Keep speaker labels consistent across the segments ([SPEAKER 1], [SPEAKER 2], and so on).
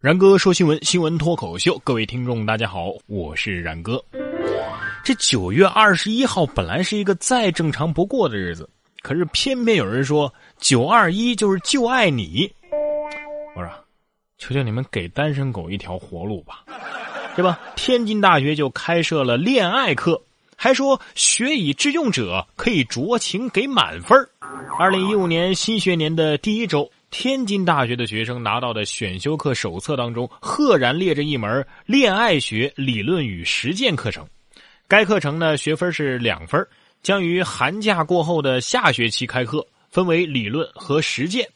[SPEAKER 1] 然哥说新闻，新闻脱口秀，各位听众大家好，我是然哥。这九月二十一号本来是一个再正常不过的日子，可是偏偏有人说九二一就是就爱你。我说，求求你们给单身狗一条活路吧，对吧？天津大学就开设了恋爱课，还说学以致用者可以酌情给满分。二零一五年新学年的第一周。天津大学的学生拿到的选修课手册当中，赫然列着一门恋爱学理论与实践课程。该课程呢，学分是两分，将于寒假过后的下学期开课，分为理论和实践。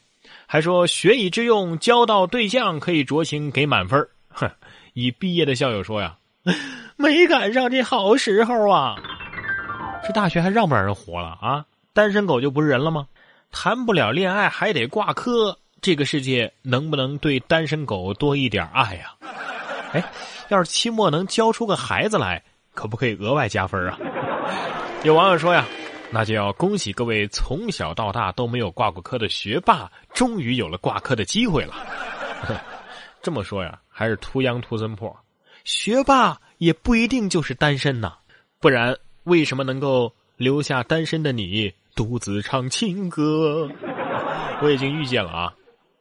[SPEAKER 1] 还说学以致用，交到对象可以酌情给满分。哼，已毕业的校友说呀，没赶上这好时候啊！这大学还让不让人活了啊？单身狗就不是人了吗？谈不了恋爱还得挂科，这个世界能不能对单身狗多一点爱呀？哎，要是期末能教出个孩子来，可不可以额外加分啊？有网友说呀，那就要恭喜各位从小到大都没有挂过科的学霸，终于有了挂科的机会了。这么说呀，还是图央图森破，学霸也不一定就是单身呐，不然为什么能够留下单身的你？独自唱情歌，我已经预见了啊，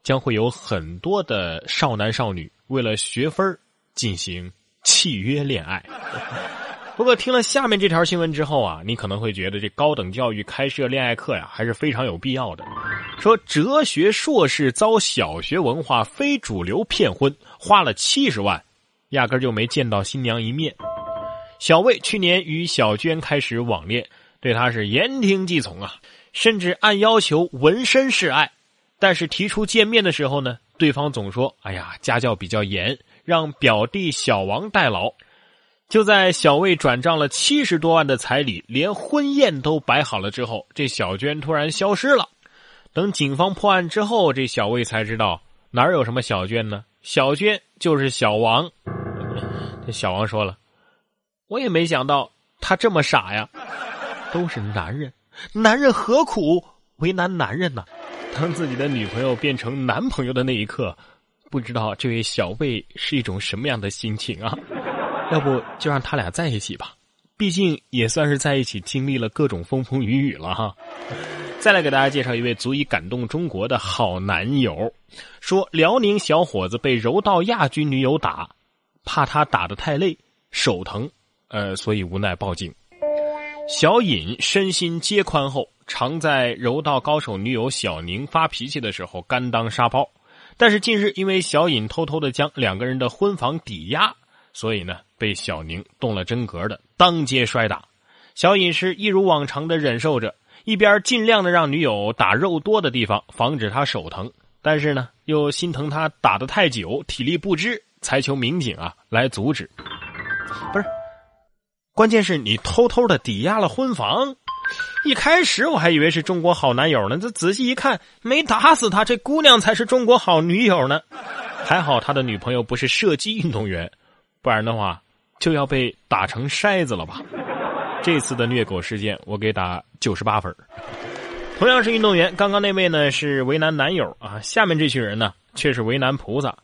[SPEAKER 1] 将会有很多的少男少女为了学分进行契约恋爱。不过听了下面这条新闻之后啊，你可能会觉得这高等教育开设恋爱课呀，还是非常有必要的。说哲学硕士遭小学文化非主流骗婚，花了七十万，压根就没见到新娘一面。小魏去年与小娟开始网恋。对他是言听计从啊，甚至按要求纹身示爱，但是提出见面的时候呢，对方总说：“哎呀，家教比较严，让表弟小王代劳。”就在小魏转账了七十多万的彩礼，连婚宴都摆好了之后，这小娟突然消失了。等警方破案之后，这小魏才知道哪有什么小娟呢？小娟就是小王。这小王说了：“我也没想到他这么傻呀。”都是男人，男人何苦为难男人呢？当自己的女朋友变成男朋友的那一刻，不知道这位小魏是一种什么样的心情啊？要不就让他俩在一起吧，毕竟也算是在一起经历了各种风风雨雨了哈。再来给大家介绍一位足以感动中国的好男友，说辽宁小伙子被柔道亚军女友打，怕他打得太累手疼，呃，所以无奈报警。小尹身心皆宽厚，常在柔道高手女友小宁发脾气的时候甘当沙包。但是近日因为小尹偷偷的将两个人的婚房抵押，所以呢被小宁动了真格的当街摔打。小尹是一如往常的忍受着，一边尽量的让女友打肉多的地方，防止她手疼，但是呢又心疼她打得太久，体力不支，才求民警啊来阻止。不是。关键是你偷偷的抵押了婚房，一开始我还以为是中国好男友呢，这仔细一看，没打死他，这姑娘才是中国好女友呢。还好他的女朋友不是射击运动员，不然的话就要被打成筛子了吧。这次的虐狗事件，我给打九十八分。同样是运动员，刚刚那位呢是为难男友啊，下面这群人呢却是为难菩萨。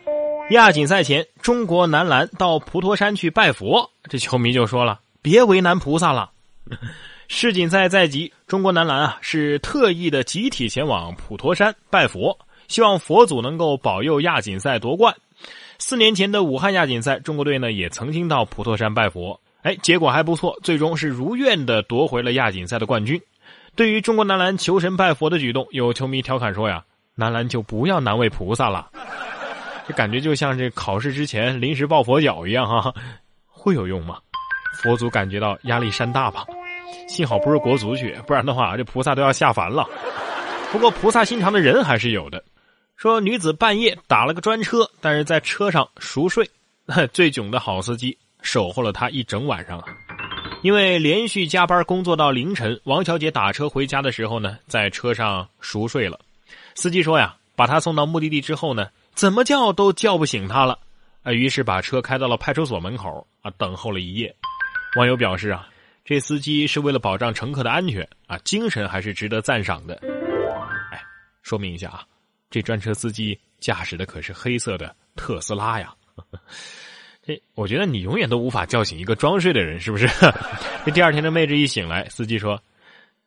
[SPEAKER 1] 亚锦赛前，中国男篮到普陀山去拜佛，这球迷就说了。别为难菩萨了。世锦赛在即，中国男篮啊是特意的集体前往普陀山拜佛，希望佛祖能够保佑亚锦赛夺冠。四年前的武汉亚锦赛，中国队呢也曾经到普陀山拜佛，哎，结果还不错，最终是如愿的夺回了亚锦赛的冠军。对于中国男篮求神拜佛的举动，有球迷调侃说呀：“男篮就不要难为菩萨了。”这感觉就像这考试之前临时抱佛脚一样哈，会有用吗？佛祖感觉到压力山大吧，幸好不是国足去，不然的话这菩萨都要下凡了。不过菩萨心肠的人还是有的。说女子半夜打了个专车，但是在车上熟睡，最囧的好司机守候了她一整晚上啊。因为连续加班工作到凌晨，王小姐打车回家的时候呢，在车上熟睡了。司机说呀，把她送到目的地之后呢，怎么叫都叫不醒她了，啊，于是把车开到了派出所门口啊，等候了一夜。网友表示啊，这司机是为了保障乘客的安全啊，精神还是值得赞赏的。哎，说明一下啊，这专车司机驾驶的可是黑色的特斯拉呀。这我觉得你永远都无法叫醒一个装睡的人，是不是？这第二天的妹子一醒来，司机说：“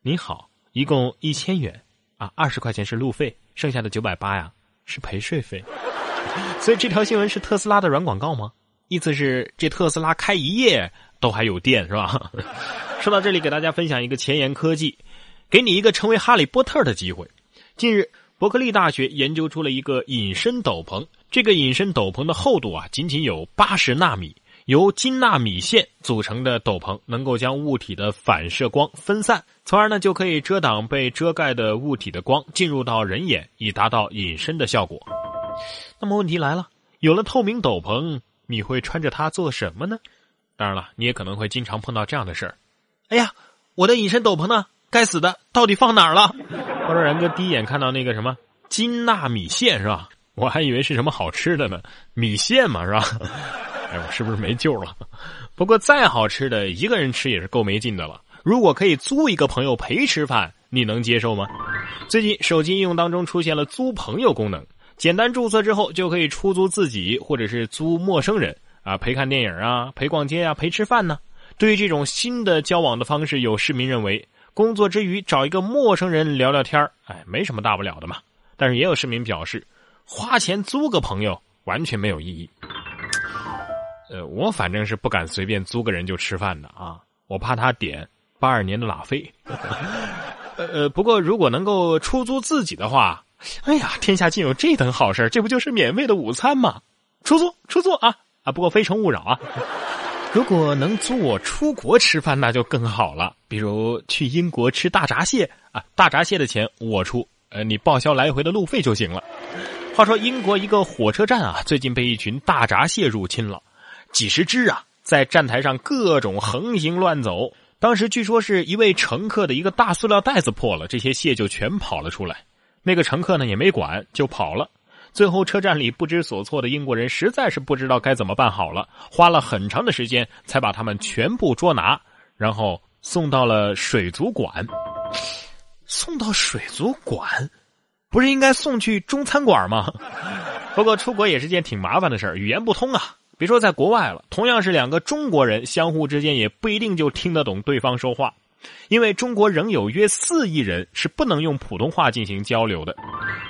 [SPEAKER 1] 你好，一共一千元啊，二十块钱是路费，剩下的九百八呀是陪睡费。”所以这条新闻是特斯拉的软广告吗？意思是这特斯拉开一夜都还有电是吧？说到这里，给大家分享一个前沿科技，给你一个成为哈利波特的机会。近日，伯克利大学研究出了一个隐身斗篷，这个隐身斗篷的厚度啊，仅仅有八十纳米，由金纳米线组成的斗篷，能够将物体的反射光分散，从而呢就可以遮挡被遮盖的物体的光进入到人眼，以达到隐身的效果。那么问题来了，有了透明斗篷，你会穿着它做什么呢？当然了，你也可能会经常碰到这样的事儿。哎呀，我的隐身斗篷呢？该死的，到底放哪儿了？我说然哥第一眼看到那个什么金纳米线是吧？我还以为是什么好吃的呢，米线嘛是吧？哎，我是不是没救了？不过再好吃的，一个人吃也是够没劲的了。如果可以租一个朋友陪吃饭，你能接受吗？最近手机应用当中出现了租朋友功能。简单注册之后，就可以出租自己，或者是租陌生人啊，陪看电影啊，陪逛街啊，陪吃饭呢。对于这种新的交往的方式，有市民认为，工作之余找一个陌生人聊聊天哎，没什么大不了的嘛。但是也有市民表示，花钱租个朋友完全没有意义。呃，我反正是不敢随便租个人就吃饭的啊，我怕他点八二年的拉菲。呃，不过如果能够出租自己的话。哎呀，天下竟有这等好事这不就是免费的午餐吗？出租，出租啊啊！不过非诚勿扰啊。如果能租我出国吃饭，那就更好了。比如去英国吃大闸蟹啊，大闸蟹的钱我出，呃，你报销来回的路费就行了。话说英国一个火车站啊，最近被一群大闸蟹入侵了，几十只啊，在站台上各种横行乱走。当时据说是一位乘客的一个大塑料袋子破了，这些蟹就全跑了出来。那个乘客呢也没管，就跑了。最后车站里不知所措的英国人实在是不知道该怎么办好了，花了很长的时间才把他们全部捉拿，然后送到了水族馆。送到水族馆，不是应该送去中餐馆吗？不过出国也是件挺麻烦的事儿，语言不通啊。别说在国外了，同样是两个中国人，相互之间也不一定就听得懂对方说话。因为中国仍有约四亿人是不能用普通话进行交流的。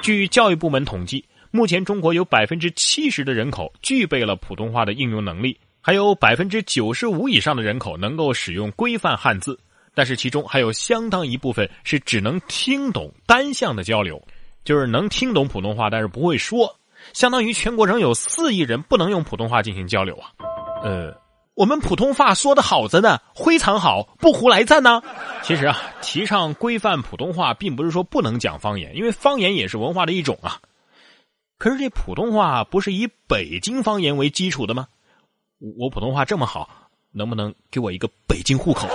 [SPEAKER 1] 据教育部门统计，目前中国有百分之七十的人口具备了普通话的应用能力，还有百分之九十五以上的人口能够使用规范汉字。但是其中还有相当一部分是只能听懂单向的交流，就是能听懂普通话，但是不会说。相当于全国仍有四亿人不能用普通话进行交流啊。呃。我们普通话说的好着呢，非常好，不胡来赞呢。其实啊，提倡规范普通话，并不是说不能讲方言，因为方言也是文化的一种啊。可是这普通话不是以北京方言为基础的吗？我普通话这么好，能不能给我一个北京户口？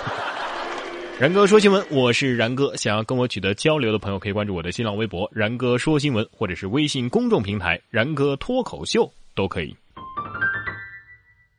[SPEAKER 1] 然哥说新闻，我是然哥。想要跟我取得交流的朋友，可以关注我的新浪微博“然哥说新闻”，或者是微信公众平台“然哥脱口秀”都可以。